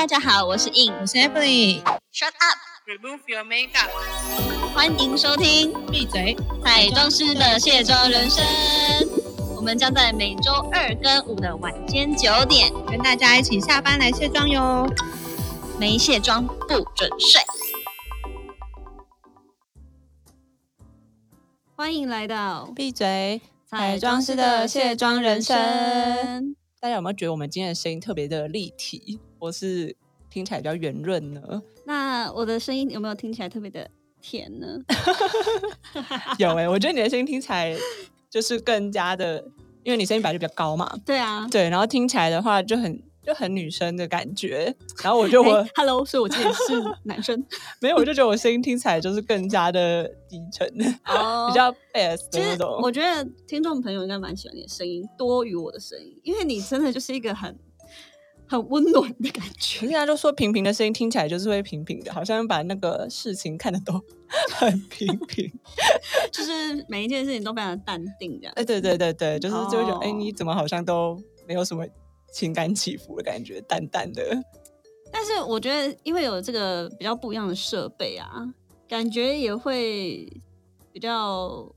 大家好，我是 In，我是 Emily。Shut up，Remove your makeup。欢迎收听闭嘴！彩妆师的卸妆人生。我们将在每周二跟五的晚间九点，跟大家一起下班来卸妆哟。没卸妆不准睡。欢迎来到闭嘴！彩妆师的卸妆人生。大家有没有觉得我们今天的声音特别的立体，或是听起来比较圆润呢？那我的声音有没有听起来特别的甜呢？有哎、我觉得你的声音听起来就是更加的，因为你声音本来就比较高嘛，对啊，对，然后听起来的话就很就很女生的感觉。然后我就 我、哎 Hello，所以我今天是男生没有，我就觉得我声音听起来就是更加的低沉，哦比较 bass 的那种。我觉得听众朋友应该蛮喜欢你的声音，多于我的声音，因为你真的就是一个很很温暖的感可觉。是人家就说平平的声音听起来就是会平平的，好像把那个事情看得都 很平平。就是每一件事情都非常的淡定，这样。哎，对对对对，就是就会觉得，哎、哦你怎么好像都没有什么情感起伏的感觉，淡淡的。但是我觉得，因为有这个比较不一样的设备啊，感觉也会比较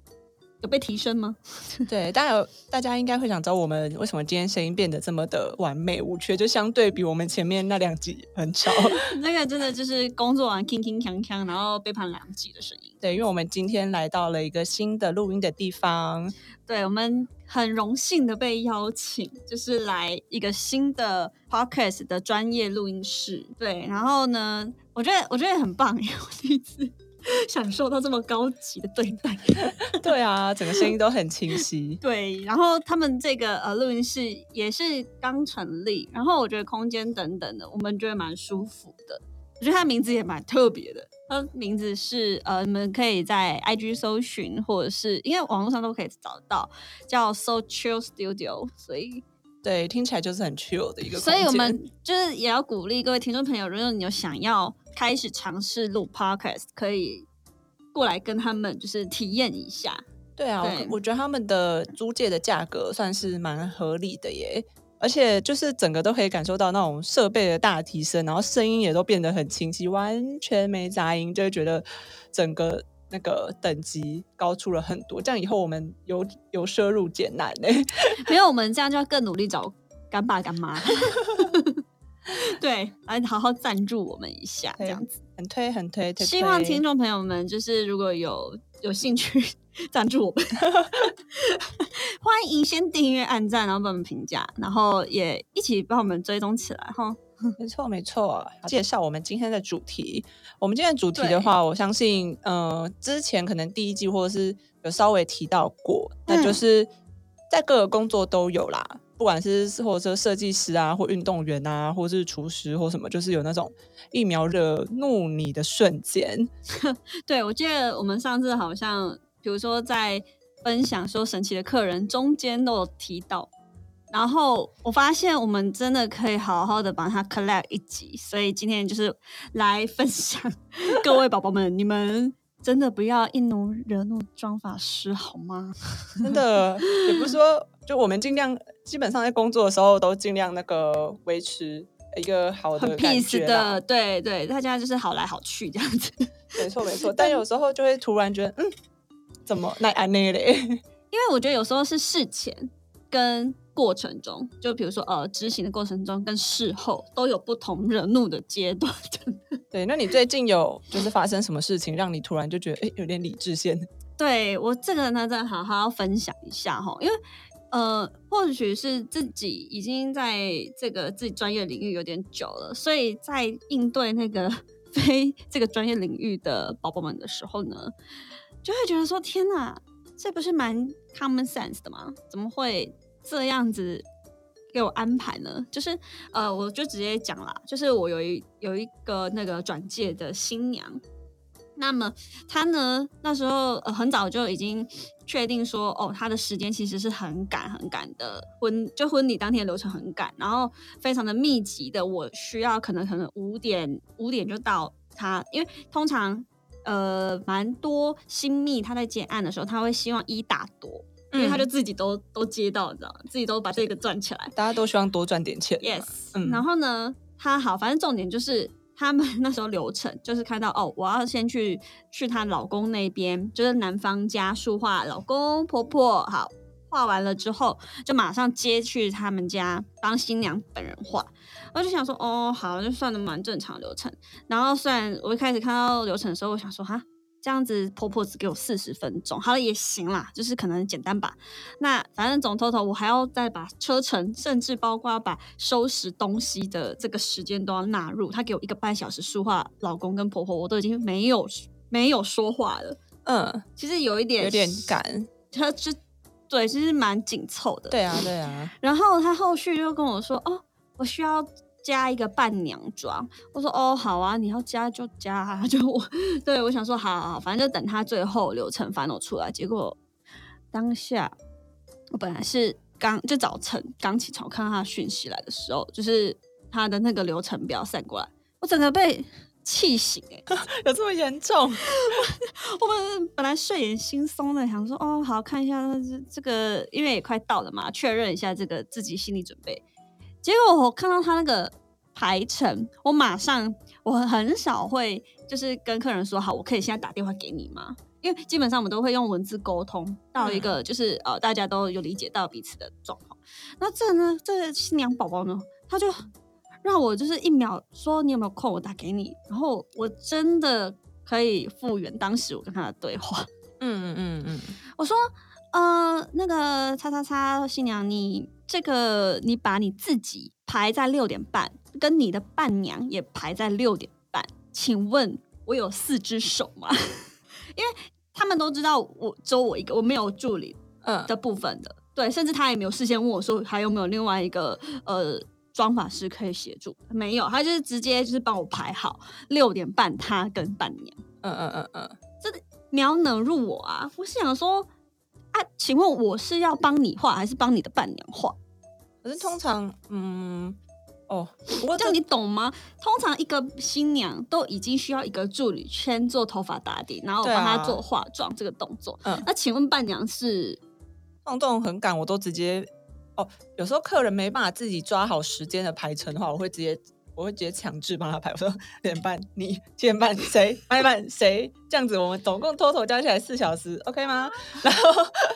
有被提升吗？对，大家有大家应该会想知道我们为什么今天声音变得这么的完美无缺，就相对比我们前面那两集很吵。那个真的就是工作完铿铿锵锵，然后背叛两集的声音。对，因为我们今天来到了一个新的录音的地方，对我们很荣幸的被邀请，就是来一个新的 podcast 的专业录音室。对，然后呢，我觉得我觉得很棒耶，我第一次 享受到这么高级的对待。对啊，整个声音都很清晰。对，然后他们这个呃录音室也是刚成立，然后我觉得空间等等的，我们觉得蛮舒服的。我觉得它名字也蛮特别的，它名字是呃，你们可以在 IG 搜寻，或者是因为网络上都可以找得到，叫 So Chill Studio，所以对，听起来就是很 chill 的一个所以我间们就是也要鼓励各位听众朋友，如果你有想要开始尝试录 Podcast，可以过来跟他们就是体验一下。对啊，对我我觉得他们的租借的价格算是蛮合理的耶，而且就是整个都可以感受到那种设备的大提升，然后声音也都变得很清晰，完全没杂音，就会觉得整个那个等级高出了很多。这样以后我们由由奢入俭难呢。没有我们这样就要更努力找干爸干妈。对，来好好赞助我们一下，这对样子。很推很推，推希望推听众朋友们就是如果有有兴趣 赞助我们，欢迎先订阅、按赞，然后帮我们评价，然后也一起帮我们追踪起来哈。没错，没错。介绍我们今天的主题。我们今天的主题的话，我相信，呃，之前可能第一季或者是有稍微提到过，那嗯就是在各个工作都有啦，不管是或者设计师啊，或运动员啊，或是厨师或什么，就是有那种疫苗惹怒你的瞬间。对，我记得我们上次好像，比如说在分享说神奇的客人中间都有提到，然后我发现我们真的可以好好的把它 collect 一集，所以今天就是来分享 各位宝宝们，你们真的不要一怒惹怒妆法师好吗？真的，也不是说，就我们尽量，基本上在工作的时候都尽量那个维持一个好很的很 peace 的，对对，大家就是好来好去这样子。没错没错，但有时候就会突然觉得，嗯，怎么那安内嘞？因为我觉得有时候是事前跟过程中，就比如说呃执行的过程中跟事后都有不同惹怒的阶段。对，那你最近有就是发生什么事情，让你突然就觉得，哎，有点理智线？对我这个呢，再好好分享一下哈，因为呃，或许是自己已经在这个自己专业领域有点久了，所以在应对那个非这个专业领域的宝宝们的时候呢，就会觉得说：天哪，这不是蛮 common sense 的吗？怎么会这样子给我安排呢？就是呃，我就直接讲啦，就是我有一有一个那个转介的新娘，那么她呢那时候呃很早就已经确定说，哦，她的时间其实是很赶很赶的，婚就婚礼当天的流程很赶，然后非常的密集的，我需要可能可能五点五点就到她，因为通常呃蛮多新密她在接案的时候，她会希望一打多。因为她就自己都、都接到，你知道吗？自己都把这个赚起来。大家都希望多赚点钱。Yes，、嗯然后呢，他好，反正重点就是他们 那时候流程就是看到哦，我要先去去她老公那边，就是男方家书画老公婆婆好。画完了之后，就马上接去他们家帮新娘本人画。我就想说，哦，好，就算的蛮正常流程。然后虽然我一开始看到流程的时候，我想说，哈，这样子婆婆只给我四十分钟，好了也行啦，就是可能简单吧。那反正总头头我还要再把车程，甚至包括把收拾东西的这个时间都要纳入。他给我一个半小时说话老公跟婆婆，我都已经没有没有说话了。嗯，其实有一点有点赶，他就。对，其实蛮紧凑的。对啊，对啊。然后他后续就跟我说：“哦，我需要加一个伴娘妆。”我说：“哦，好啊，你要加就加。”啊就我，对我想说：“好好好，反正就等他最后流程反 l 出来。”结果当下我本来是刚就早晨刚起床看到他讯息来的时候，就是他的那个流程表散过来，我整个被。气醒哎，有这么严重？我们本来睡眼惺忪的，想说哦，好看一下这这个，因为也快到了嘛，确认一下这个自己心理准备。结果我看到他那个排程，我马上我很少会就是跟客人说好，我可以现在打电话给你吗？因为基本上我们都会用文字沟通，到一个就是呃大家都有理解到彼此的状况。那这呢，这个新娘宝宝呢，他就。让我就是一秒说你有没有空，我打给你。然后我真的可以复原当时我跟他的对话。嗯嗯嗯嗯，我说呃那个叉叉叉新娘，你这个你把你自己排在六点半，跟你的伴娘也排在六点半，请问我有四只手吗？因为他们都知道我只有我一个，我没有助理嗯的部分的，对，甚至他也没有事先问我说还有没有另外一个呃。妆法师可以协助，没有，他就是直接就是帮我排好六点半，他跟伴娘，嗯嗯嗯嗯，这苗能入我啊！我是想说啊，请问我是要帮你画，还是帮你的伴娘画？可是通常，嗯，哦，不过这样你懂吗？通常一个新娘都已经需要一个助理先做头发打底，然后帮她做化妆这个动作。嗯，那请问伴娘是放动很赶，我都直接。哦，有时候客人没办法自己抓好时间的排程的话，我会直接我会直接强制帮他排。我说六点半你，七点半谁，八点半谁，这样子我们总共 total 加起来四小时，OK 吗？然后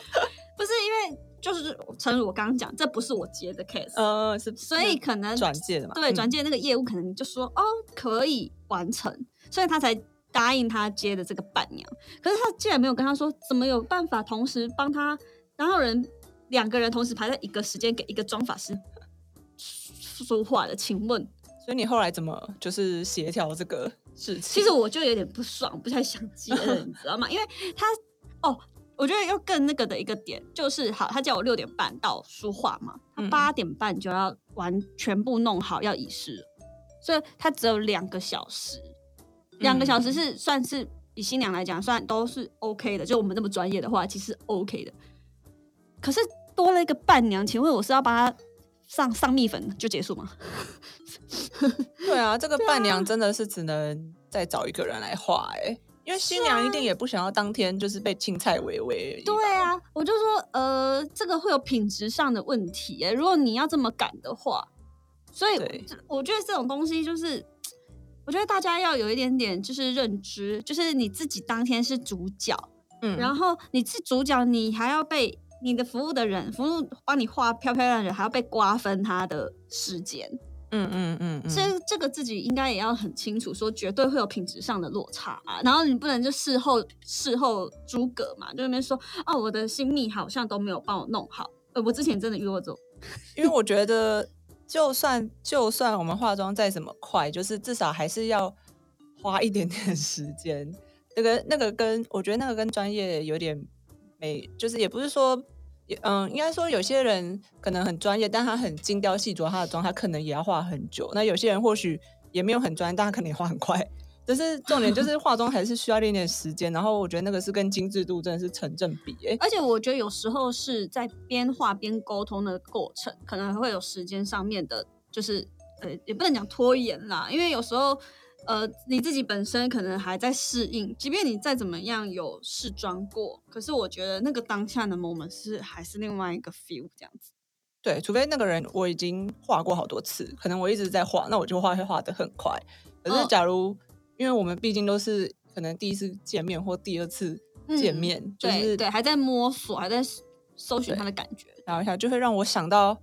不是因为就是诚如我刚刚讲，这不是我接的 case，呃，是所以可能转介的嘛？对，转介那个业务可能就说哦可以完成，所以他才答应他接的这个伴娘。可是他竟然没有跟他说怎么有办法同时帮他，然后人。两个人同时排在一个时间给一个妆法师 说话的，请问，所以你后来怎么就是协调这个事情？其实我就有点不爽，不太想接了，你知道吗？因为他哦，我觉得又更那个的一个点就是，好，他叫我六点半到书画嘛，他八点半就要完全部弄好要仪式，所以他只有两个小时，两个小时是算是以新娘来讲算都是 OK 的，就我们那么专业的话，其实 OK 的，可是。多了一个伴娘，请问我是要帮他上上蜜粉就结束吗？对啊，这个伴娘真的是只能再找一个人来画哎，因为新娘一定也不想要当天就是被青菜围围。对啊，我就说呃，这个会有品质上的问题哎，如果你要这么赶的话，所以我觉得这种东西就是，我觉得大家要有一点点就是认知，就是你自己当天是主角，嗯，然后你是主角，你还要被。你的服务的人，服务帮你画漂漂亮人，还要被瓜分他的时间。嗯嗯嗯，这这个自己应该也要很清楚，说绝对会有品质上的落差啊。然后你不能就事后事后诸葛嘛，就那边说哦，我的新密好像都没有帮我弄好。呃，我之前真的遇过这种，因为我觉得，就算就算我们化妆再怎么快，就是至少还是要花一点点时间。那个那个跟我觉得那个跟专业有点。没，就是也不是说，嗯，应该说有些人可能很专业，但他很精雕细琢他的妆，他可能也要画很久。那有些人或许也没有很专业，但他可能也画很快。就是重点就是化妆还是需要一点时间。然后我觉得那个是跟精致度真的是成正比。哎，而且我觉得有时候是在边画边沟通的过程，可能还会有时间上面的，就是呃，也不能讲拖延啦，因为有时候。呃，你自己本身可能还在适应，即便你再怎么样有试妆过，可是我觉得那个当下的 moment 是还是另外一个 feel 这样子。对，除非那个人我已经画过好多次，可能我一直在画，那我就画会画的很快。可是哦假如、因为我们毕竟都是可能第一次见面或第二次见嗯面，就是对对，还在摸索，还在搜寻他的感觉。然后一下，就会让我想到，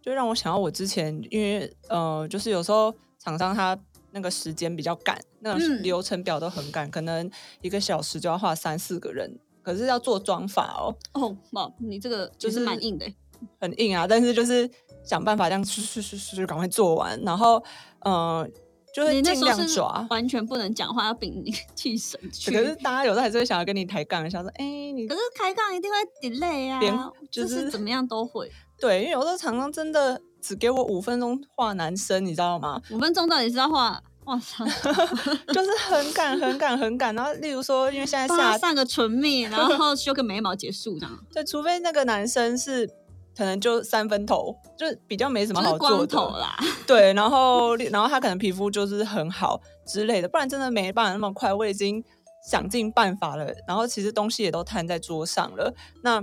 就让我想到我之前，因为呃，就是有时候厂商他那个时间比较赶，那个嗯流程表都很赶，可能一个小时就要画三四个人，可是要做妆法哦，哦，哇，你这个就就是是蛮硬的欸。很硬啊，但是就是想办法这样去去去去赶快做完，然后呃，就是尽量抓。完全不能讲话，要屏 气神去。可是大家有时候还是会想要跟你抬杠一下，说：“哎、你可是抬杠一定会 delay 啊，就就是是怎么样都会。对，因为有时候常常真的只给我五分钟画男生，你知道吗？五分钟到底是要画？哇塞，就是很赶、很赶、很赶。然后，例如说，因为现在下上个唇蜜，然后修个眉毛结束这样，对，除非那个男生是可能就三分头，就是比较没什么好做头啦。对，然后然后他可能皮肤就是很好之类的，不然真的没办法那么快。我已经想尽办法了，然后其实东西也都摊在桌上了。那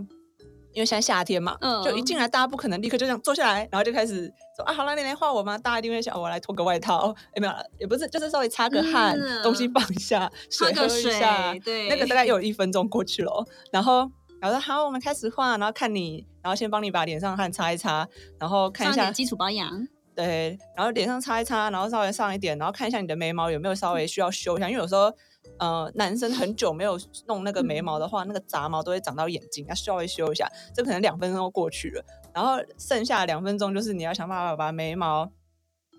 因为现在夏天嘛，就一嗯进来大家不可能立刻就这样坐下来，然后就开始说啊，好了，你来画我吗？大家一定会想，我来脱个外套，哎，没有了，也不是，就是稍微擦个汗，东西嗯放一下，水喝一下，水，对，那个大概有一分钟过去了哦，然后然后说好，我们开始画，然后看你，然后先帮你把脸上汗擦一擦，然后看一下基础保养。对，然后脸上擦一擦，然后稍微上一点，然后看一下你的眉毛有没有稍微需要修一下，因为有时候呃男生很久没有弄那个眉毛的话，那个杂毛都会长到眼睛，要稍微修一下，这可能两分钟过去了，然后剩下两分钟就是你要想办法把眉毛、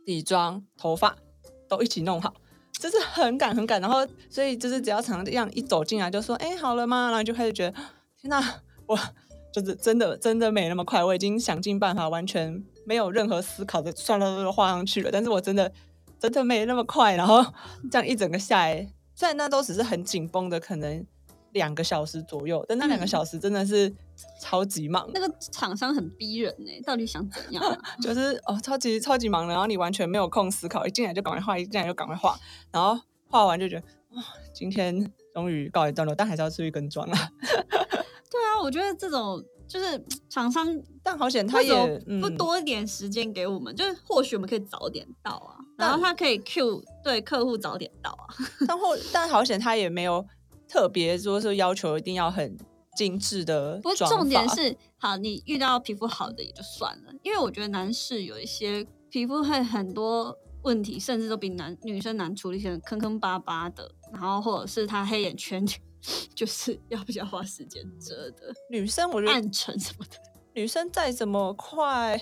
底妆、头发都一起弄好。就是很赶很赶，然后所以就是只要常这样一走进来就说，哎、好了吗？然后就开始觉得，天哪，我就是真的真的没那么快，我已经想尽办法，完全没有任何思考的，算了，都画上去了。但是我真的真的没那么快，然后这样一整个下来，虽然那都只是很紧绷的，可能两个小时左右，但那两个嗯小时真的是超级忙，那个厂商很逼人呢、到底想怎样、啊？就是哦，超级超级忙的，然后你完全没有空思考，一进来就赶快画，一进来就赶快画，然后画完就觉得，啊、今天终于告一段落，但还是要出去跟妆啊。对啊，我觉得这种就是厂商但好险他为什么也不嗯多一点时间给我们，就是或许我们可以早点到啊，然后他可以 Q 对客户早点到啊。但后但好险他也没有特别说是要求一定要很精致的不过重点是，好，你遇到皮肤好的也就算了，因为我觉得男士有一些皮肤会很多问题，甚至都比男女生难处理，可能坑坑巴巴的，然后或者是他黑眼圈，就是要比较花时间遮的，女生，我觉得暗沉什么的。女生再怎么快，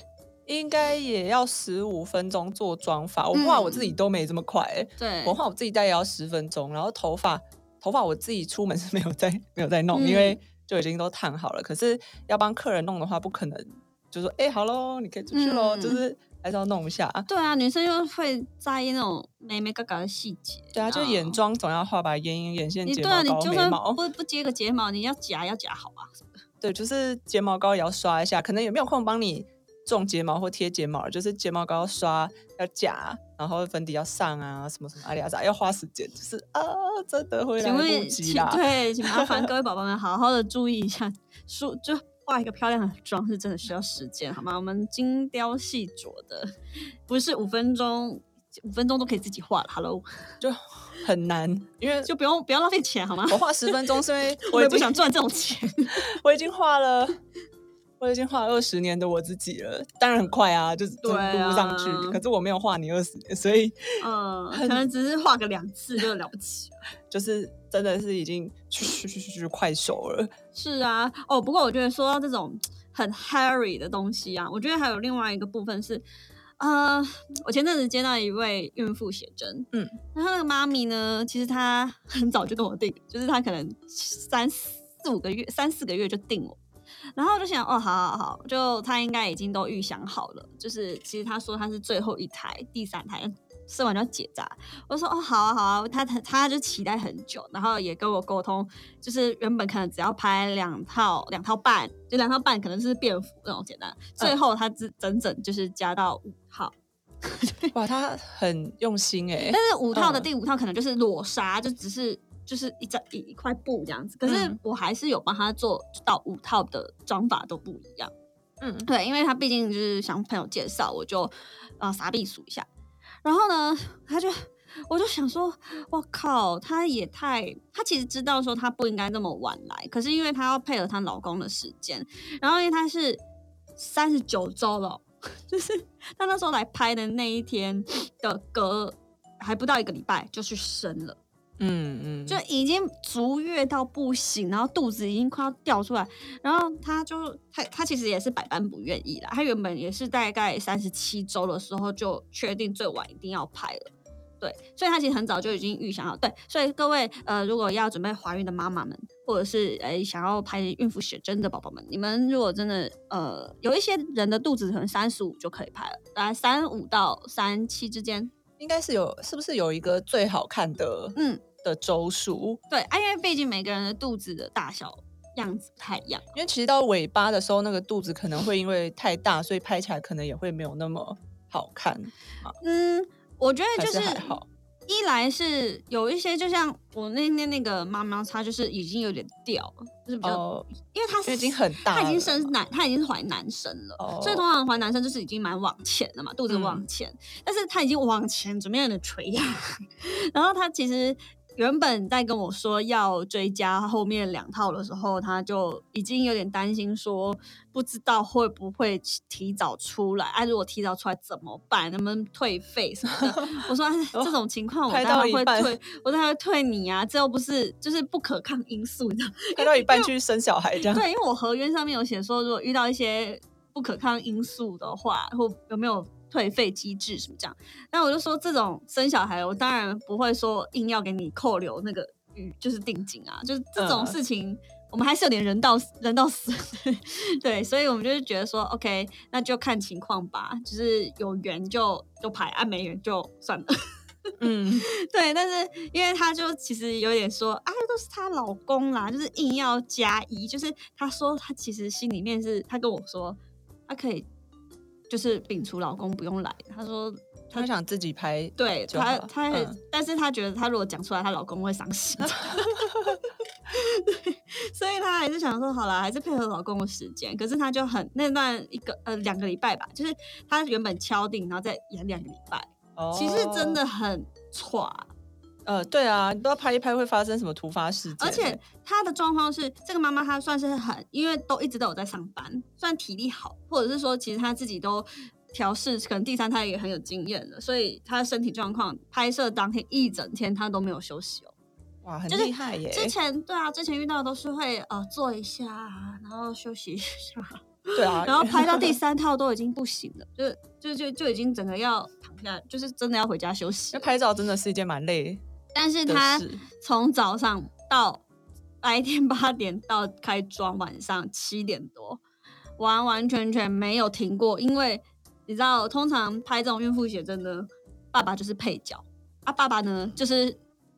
应该也要十五分钟做妆发。我画我自己嗯都没这么快、欸，对，我画我自己大概也要十分钟。然后头发，头发我自己出门是没有在没有在弄，因嗯为就已经都烫好了。可是要帮客人弄的话，不可能就说哎、好喽，你可以出去喽，嗯就是还是要弄一下。对啊，女生又会在意那种眉眉嘎嘎的细节。对啊，就眼妆总要画吧，眼影、眼线、睫你对啊，毛膏、你就算眉毛。不不接个睫毛，你要夹要夹好啊。对，就是睫毛膏也要刷一下，可能也没有空帮你种睫毛或贴睫毛，就是睫毛膏要刷要夹，然后粉底要上啊，什么什么阿里阿扎要花时间，就是啊，真的会来不及啦。对，请麻烦 各位宝宝们好好的注意一下，梳就画一个漂亮的妆是真的需要时间，好吗？我们精雕细琢的，不是五分钟，五分钟都可以自己画了。Hello，就很难，因为就不用不要浪费钱，好吗？我画十分钟是因为 我也不想赚这种钱。我已经画了。我已经画了二十年的我自己了，当然很快啊，就是对啊撸上去。可是我没有画你二十年，所以嗯，可能只是画个两次就了不起了。就是真的是已经去去去去快手了。是啊，哦，不过我觉得说到这种很 hairy 的东西啊，我觉得还有另外一个部分是，呃，我前阵子接到一位孕妇写真，嗯，然后那个妈咪呢，其实她很早就跟我定，就是她可能三四五个月、三四个月就定我。然后我就想，哦，好好好，就他应该已经都预想好了，就是其实他说他是最后一台，第三台生完就要结扎。我说，哦，好啊好啊，他他他就期待很久，然后也跟我沟通，就是原本可能只要拍两套两套半，就两套半可能是便服那种简单，最后他只整整就是加到五套，哇，他很用心哎、但是五套的嗯第五套可能就是裸纱，就只是就是一张一一块布这样子。可是嗯我还是有帮他做到五套的妆法都不一样。嗯，对，因为他毕竟就是想朋友介绍，我就呃傻逼数一下。然后呢，他就我就想说，我靠，他也太……他其实知道说他不应该那么晚来，可是因为他要配合她老公的时间，然后因为他是三十九周了，就是他那时候来拍的那一天的隔还不到一个礼拜就去生了。嗯嗯，就已经足月到不行，然后肚子已经快要掉出来，然后他就他他其实也是百般不愿意啦。他原本也是大概三十七周的时候就确定最晚一定要拍了，对，所以他其实很早就已经预想好。对，所以各位呃，如果要准备怀孕的妈妈们，或者是诶想要拍孕妇写真的宝宝们，你们如果真的呃有一些人的肚子可能三十五就可以拍了，大概三五到三七之间，应该是有，是不是有一个最好看的？嗯。的周数对，啊，因为毕竟每个人的肚子的大小样子不太一样，因为其实到尾巴的时候，那个肚子可能会因为太大，所以拍起来可能也会没有那么好看。嗯，我觉得就是还好。一来是有一些，就像我那天那个妈妈，她就是已经有点掉了，就是比较，因为她已经很大，她已经生男，她已经是怀男生了，所以通常怀男生就是已经蛮往前了嘛，肚子往前，但是她已经往前准备有点垂压，然后她其实。原本在跟我说要追加后面两套的时候，他就已经有点担心，说不知道会不会提早出来。哎，如果提早出来怎么办？能不能退费什么的？我说这种情况我 当然会退，我当然会退你啊！这又不是就是不可抗因素你知道？开到一半去生小孩这样。对，因为我合约上面有写说，如果遇到一些不可抗因素的话，或有没有？退费机制什么这样？那我就说这种生小孩，我当然不会说硬要给你扣留那个与就是定金啊，就是这种事情，我们还是有点人道人到死 对，所以我们就是觉得说，OK，那就看情况吧，就是有缘就就排，啊没缘就算了。嗯，对，但是因为他就其实有点说，啊，都是她老公啦，就是硬要加一，就是他说他其实心里面是他跟我说，他可以。就是摒除老公不用来，她说她想自己拍，对他他，但是她觉得她如果讲出来，她老公会伤心，对，所以她还是想说好了，还是配合老公的时间。可是她就很那段一个呃两个礼拜吧，就是她原本敲定，然后再演两个礼拜，其实真的很差。呃，对啊，你不知道拍一拍会发生什么突发事件。而且她的状况是，这个妈妈她算是很，因为都一直都有在上班，算体力好，或者是说其实她自己都调试，可能第三胎也很有经验了，所以她的身体状况，拍摄当天一整天她都没有休息哦。哇，很厉害耶！之前对啊，之前遇到都是会呃坐一下，然后休息一下。对啊，然后拍到第 三套都已经不行了，就就就就已经整个要躺下，就是真的要回家休息。那拍照真的是一件蛮累。但是他从早上到白天八点到开妆，晚上七点多，完完全全没有停过。因为你知道，通常拍这种孕妇写真的，爸爸就是配角啊，爸爸呢就是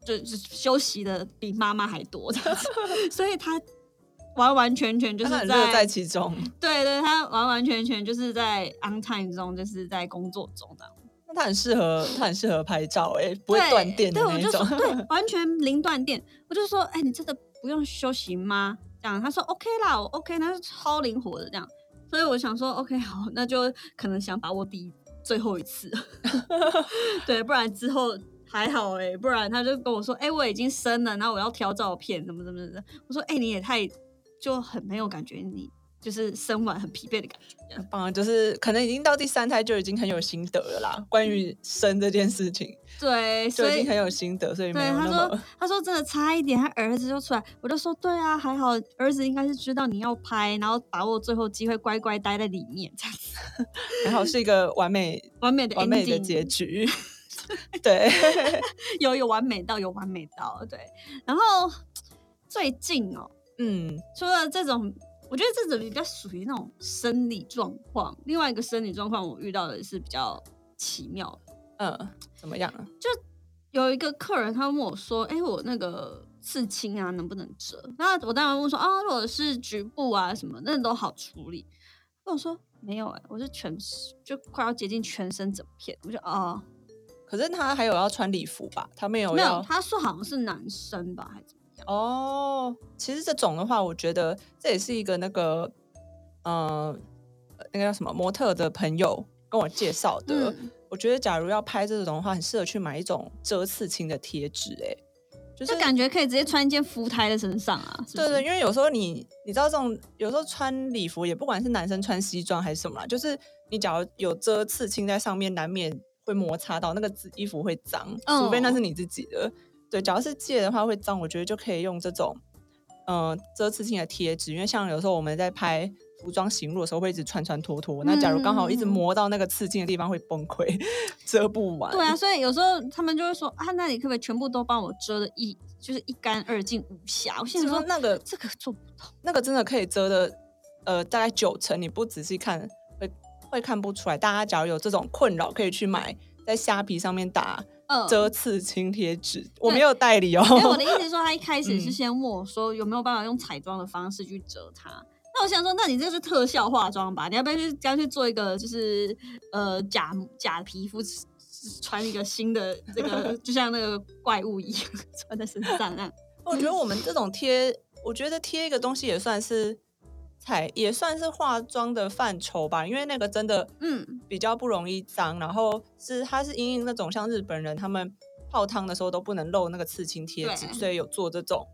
就就休息的比妈妈还多的，所以他完完全全就是在在其中。对对，他完完全全就是在 on time 中，就是在工作中的。他很适合，他很适合拍照，哎，不会断电的那种，对，完全零断电。我就说，哎，你真的不用休息吗？这样，他说 OK 啦，我 OK，那是超灵活的这样。所以我想说，OK，好，那就可能想把握第一最后一次，对，不然之后还好哎，不然他就跟我说，哎，我已经生了，然后我要挑照片，怎么怎么怎么。我说，哎，你也太就很没有感觉，你。就是生完很疲惫的感觉，很棒。就是可能已经到第三胎就已经很有心得了啦。关于生这件事情，对，就已经很有心得，所以对他说，他说真的差一点，他儿子就出来，我就说对啊，还好儿子应该是知道你要拍，然后把握最后机会，乖乖待在里面这样子。还好是一个完美、完美的、完美的结局。对，有有完美到有完美到，对。然后最近哦，嗯，除了这种。我觉得这种比较属于那种生理状况。另外一个生理状况，我遇到的是比较奇妙的。嗯，怎么样？就有一个客人，他问我说：“哎，我那个刺青啊，能不能折？”那我当然问说：“啊，如果是局部啊什么，那都好处理。”跟我说：“没有哎，我是全就快要接近全身整片。”我就：“哦，可是他还有要穿礼服吧？他没有？没有，他说好像是男生吧，还是？”哦，其实这种的话，我觉得这也是一个那个，呃，那个叫什么模特的朋友跟我介绍的。嗯我觉得假如要拍这种的话，很适合去买一种遮刺青的贴纸，哎，就是就感觉可以直接穿一件服胎在身上啊，是不是对对，因为有时候你你知道这种有时候穿礼服，也不管是男生穿西装还是什么啦，就是你假如有遮刺青在上面，难免会摩擦到那个衣服会脏，除非那是你自己的。对，假如是借的话会脏，我觉得就可以用这种嗯、呃遮刺青的贴纸，因为像有时候我们在拍。服装行路的时候会一直穿穿脱脱，那假如刚好一直磨到那个刺青的地方会崩溃，遮不完。对啊，所以有时候他们就会说啊，那你可不可以全部都帮我遮的一就是一干二净无瑕？我心是里说说那个这个做不到。那个真的可以遮的，呃，大概九成，你不仔细看会会看不出来。大家假如有这种困扰，可以去买在虾皮上面打嗯，遮刺青贴纸，我没有代理哦。因为我的意思是说，他一开始是嗯先问我说有没有办法用彩妆的方式去遮它。那我想说，那你这是特效化妆吧？你要不要去干脆做一个就是呃假假皮肤穿一个新的这个，就像那个怪物一样穿在身上啊？我觉得我们这种贴，我觉得贴一个东西也算是彩，也算是化妆的范畴吧，因为那个真的嗯比较不容易脏，然后是它是因应那种像日本人他们泡汤的时候都不能露那个刺青贴纸，所以有做这种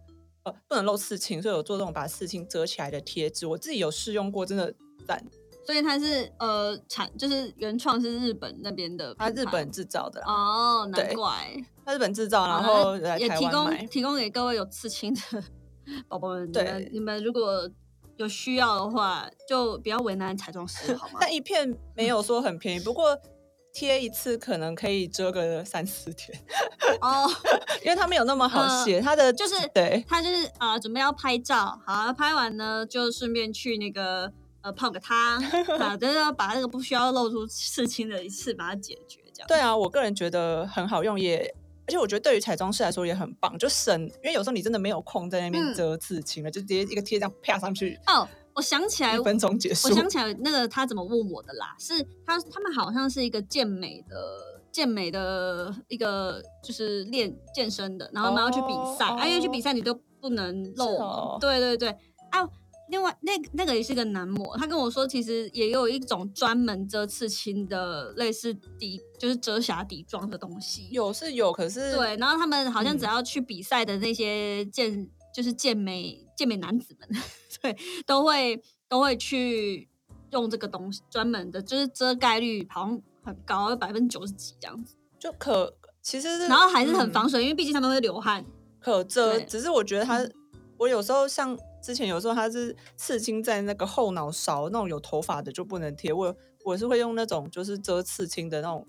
呃不能露刺青，所以有做这种把刺青遮起来的贴纸。我自己有试用过，真的赞，所以它是呃产就是原创是日本那边的，它日本制造的，哦，难怪。它日本制造，然好后也提供。提供给各位有刺青的 宝宝们，你对们你们如果有需要的话，就不要为难彩妆师好吗？但一片没有说很便宜，不过贴一次可能可以遮个三四天，哦，因为它没有那么好嗯写，它的就是对他就是啊、呃准备要拍照，好，拍完呢就顺便去那个呃泡个汤啊，就是要把那个不需要露出刺青的一次把它解决，这样。对啊，我个人觉得很好用，也而且我觉得对于彩妆师来说也很棒，就省，因为有时候你真的没有空在那边嗯遮刺青了，就直接一个贴这样啪上去，哦，我想起来一，分钟结束。我想起来那个他怎么问我的啦，是他他们好像是一个健美的健美的一个就是练健身的，然后他们要去比赛，哦啊，因为去比赛你都不能露对对对啊。另外，那那个也是个男模，他跟我说，其实也有一种专门遮刺青的，类似底，就是遮瑕底妆的东西。有是有，可是对，然后他们好像只嗯要去比赛的那些健，就是健美健美男子们，对，都会都会去用这个东西，专门的，就是遮盖率好像很高，百分之九十几这样子，就可其实是然后还是很嗯防水，因为毕竟他们会流汗。可遮，只是我觉得它嗯，我有时候像之前有时候它是刺青在那个后脑勺那种有头发的就不能贴，我我是会用那种就是遮刺青的那种，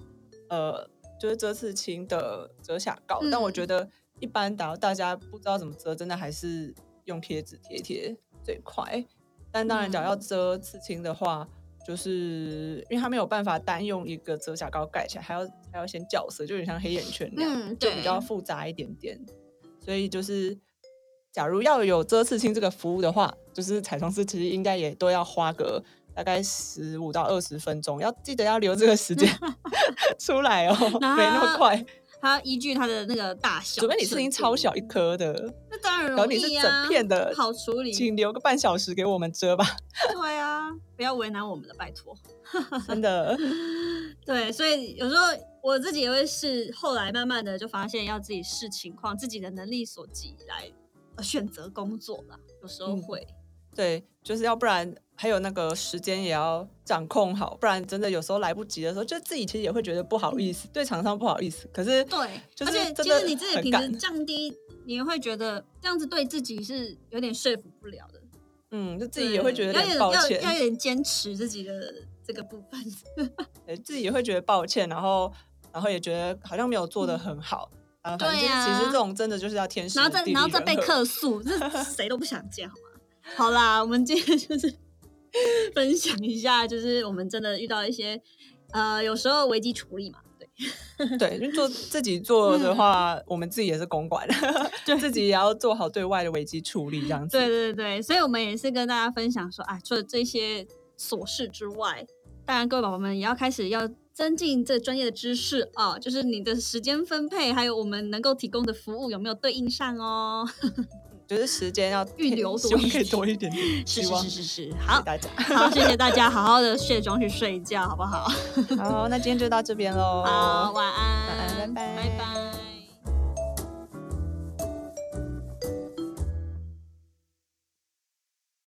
呃，就是遮刺青的遮瑕膏，但我嗯觉得一般打大家不知道怎么遮，真的还是用贴纸贴一贴最快。但当然，假如要嗯遮刺青的话，就是因为它没有办法单用一个遮瑕膏盖起来，还要还要先校色，就有点像黑眼圈那样，嗯就比较对复杂一点点。所以就是，假如要有遮刺青这个服务的话，就是彩妆师其实应该也都要花个大概十五到二十分钟，要记得要留这个时间 出来哦，没那么快。它依据它的那个大小，除非你刺青超小一，颗的，那当然容易啊，你是整片的，好处理。请留个半小时给我们遮吧，对啊，不要为难我们了，拜托。真的。对，所以有时候我自己也会试，后来慢慢的就发现要自己视情况，自己的能力所及来呃选择工作啦。有时候嗯会，对，就是要不然还有那个时间也要掌控好，不然真的有时候来不及的时候，就自己其实也会觉得不好意思，对厂商不好意思。可是对，就是而且其实你自己平时降低，你也会觉得这样子对自己是有点说服不了的。嗯，就自己也会觉得有要要点抱歉，要有点坚持自己的这个部分。对自己也会觉得抱歉，然后然后也觉得好像没有做的很好。啊，反正就是对啊其实这种真的就是要天时然后再然后再被客诉，这 谁都不想见，好吗？好啦，我们今天就是 分享一下，就是我们真的遇到一些呃，有时候危机处理嘛，对，对，因为做自己做的话，我们自己也是公关，自己也要做好对外的危机处理，这样子。对对对，所以我们也是跟大家分享说，啊，除了这些琐事之外，当然各位宝宝们也要开始要增进这专业的知识啊，就是你的时间分配，还有我们能够提供的服务有没有对应上哦。就是时间要预留多希望可以一点多一点点，是是是是是，谢好谢大家。好，谢谢大家，好好的卸妆去睡觉，好不好？好，那今天就到这边喽。好，晚安，晚安拜拜拜拜。